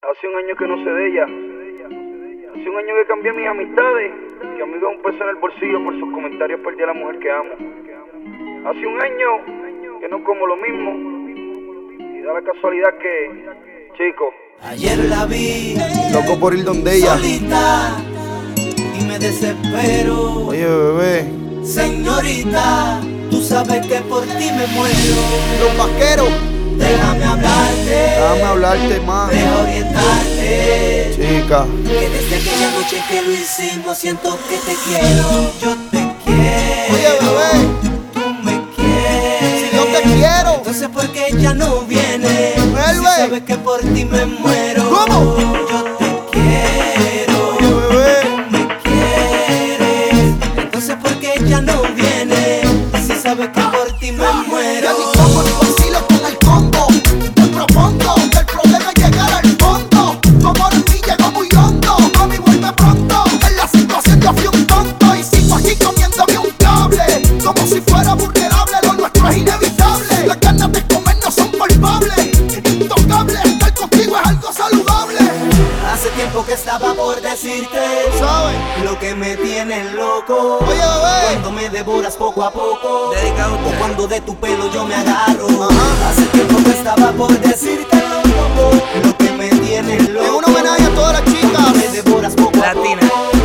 Hace un año que no sé de ella. Hace un año que cambié mis amistades. Mi amigo un peso en el bolsillo por sus comentarios perdí a la mujer que amo. Hace un año que no como lo mismo. Y da la casualidad que, chico. Ayer la vi. Loco por ir donde ella. Solita, y me desespero. Oye, bebé. Señorita, tú sabes que por ti me muero. Los vaqueros. Déjame hablarte. Déjame hablarte más. Déjame orientarte. Chica. Que desde aquella noche que lo hicimos siento que te quiero. Yo te quiero. Oye, bebé. Tú me quieres. Si yo te quiero. Entonces, ¿por qué ya no viene, Vuelve. Si que por ti me muero. ¿Cómo? Yo te decirte lo que me tienes loco. Oye, cuando me devoras poco a poco, Dedicado o cuando de tu pelo yo me agarro. Hace tiempo que estaba por decirte loco, lo que me tienes loco. Es un homenaje a todas las chicas. Me devoras poco Latina. a poco.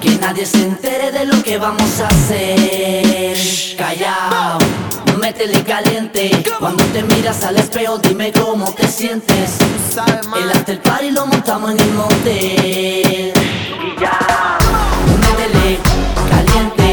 Que nadie se entere de lo que vamos a hacer. Callao, métele caliente. Cuando te miras al espejo, dime cómo te sientes. El after party lo montamos en el monte. Y ya, métele caliente.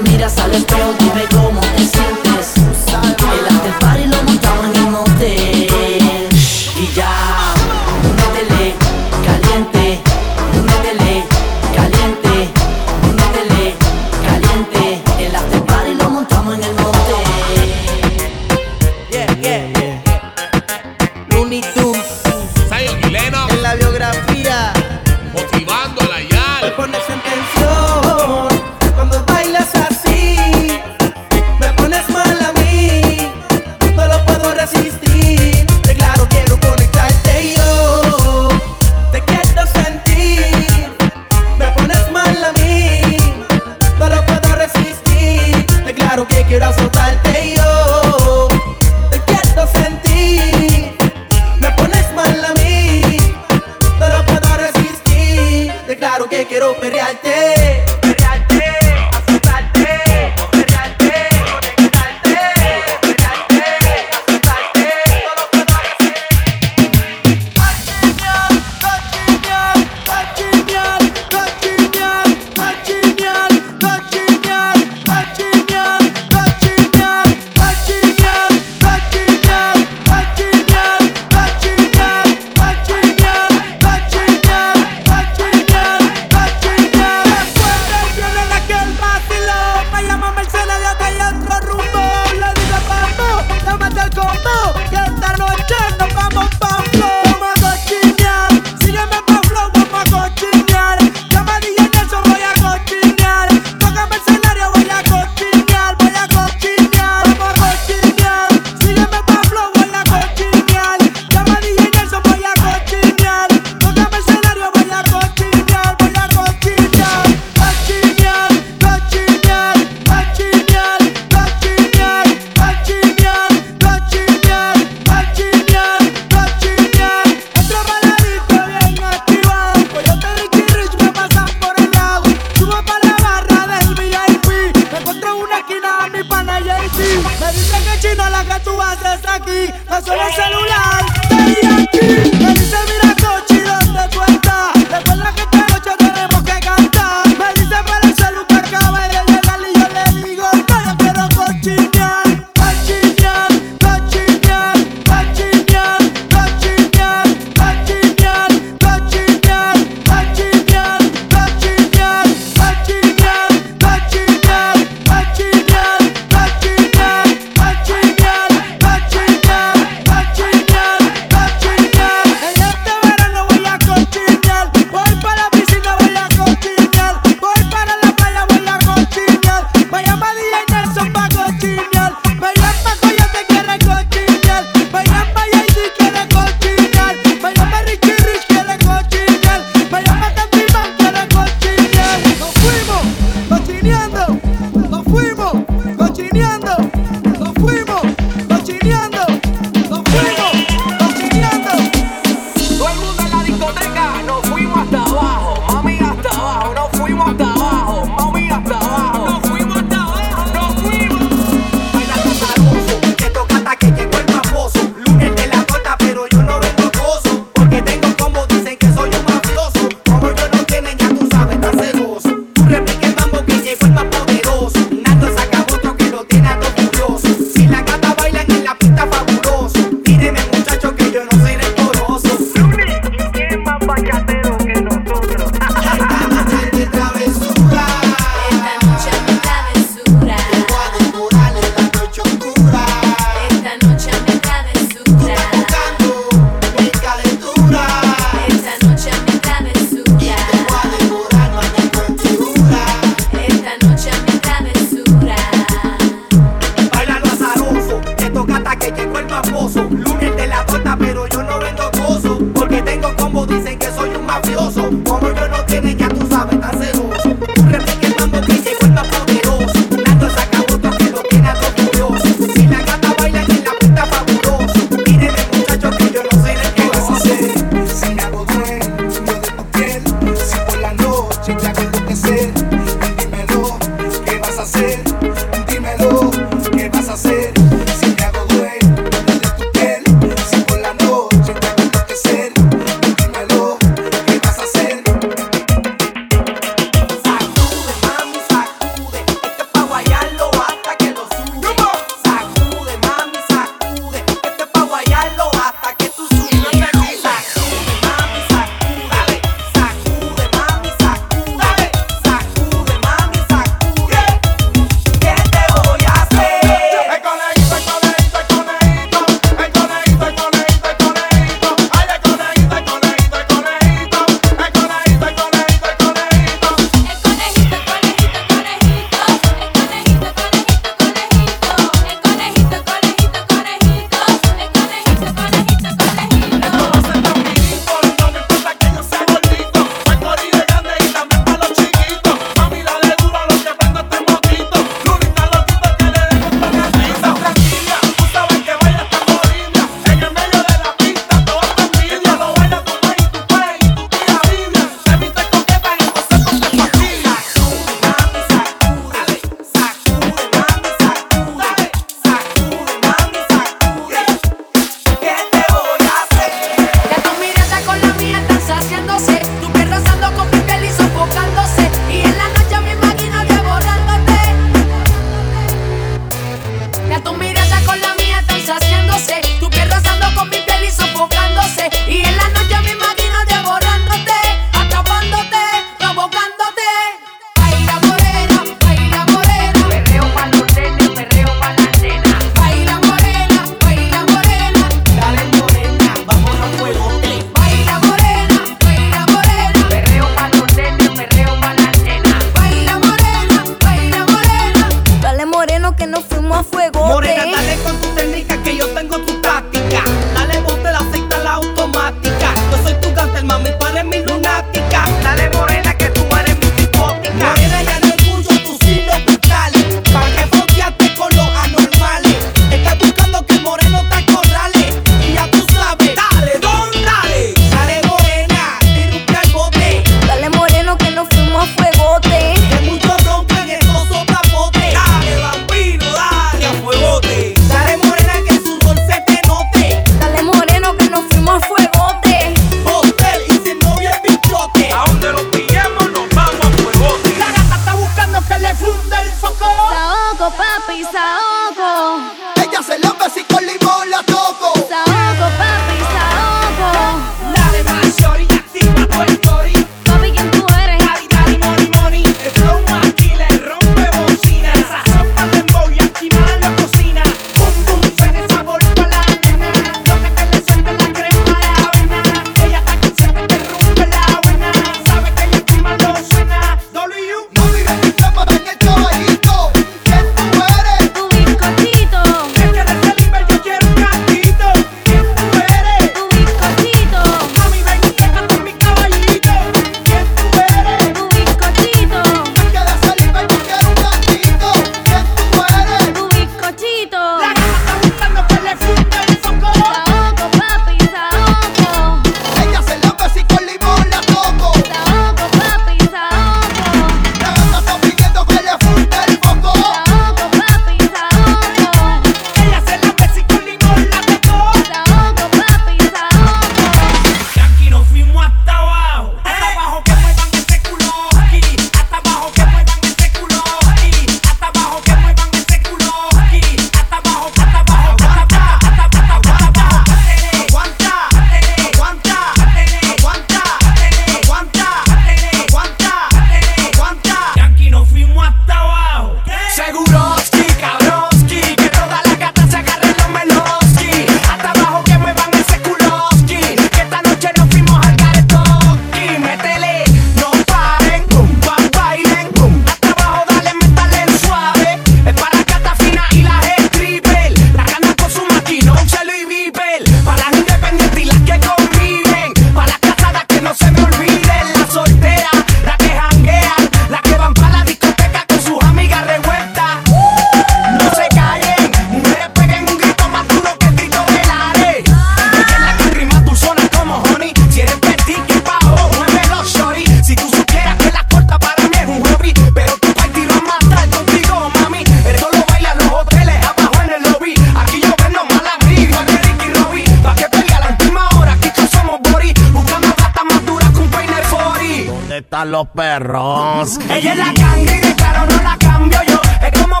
los perros. Ella es la candy, de claro no la cambio yo. Es como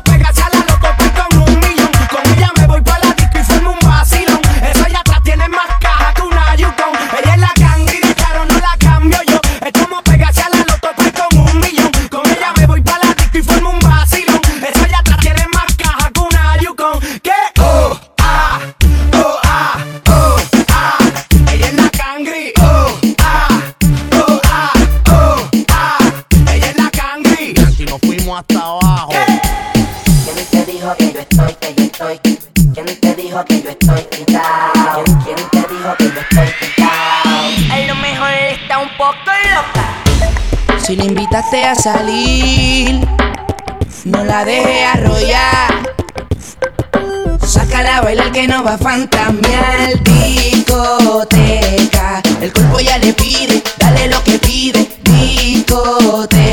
que yo estoy quitado? ¿Quién te dijo que yo estoy quitado? A lo mejor está un poco loca. Si la invitaste a salir, no la deje arrollar. Sácala a bailar que no va a fantamear. Discoteca, el cuerpo ya le pide, dale lo que pide. Discoteca.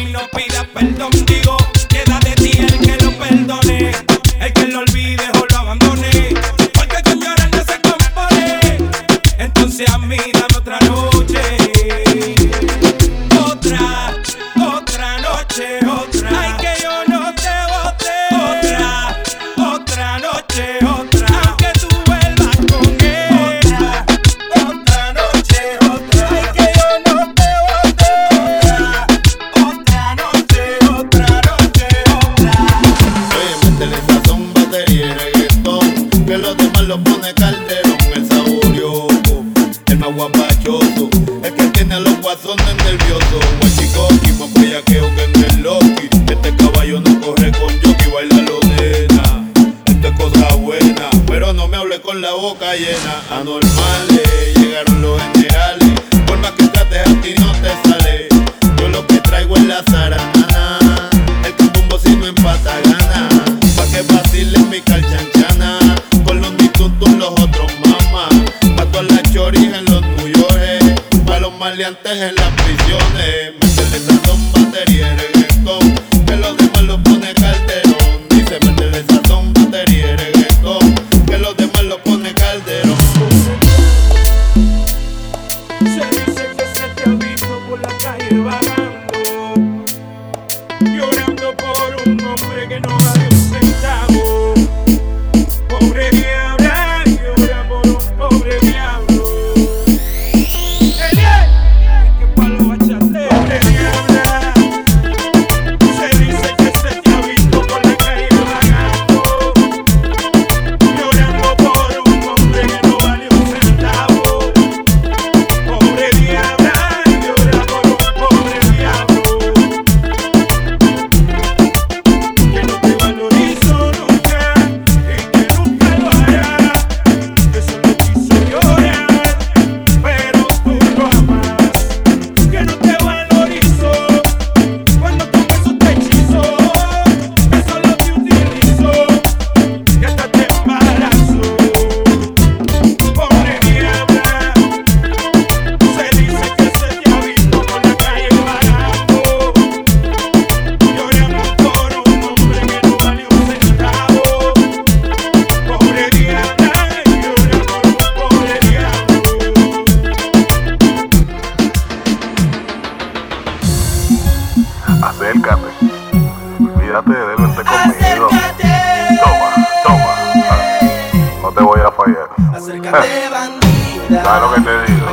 Bring no con la boca llena. Anormales, llegaron los generales. Por más que trates a ti no te sale. Yo lo que traigo es la zaranana. El que si no empata gana. Pa' que vacile mi calchanchana. Con los mitutos los otros mamá. Pa' todas las choris en los tuyores. Pa' los maleantes en las prisiones. ¿Sabes lo que te digo?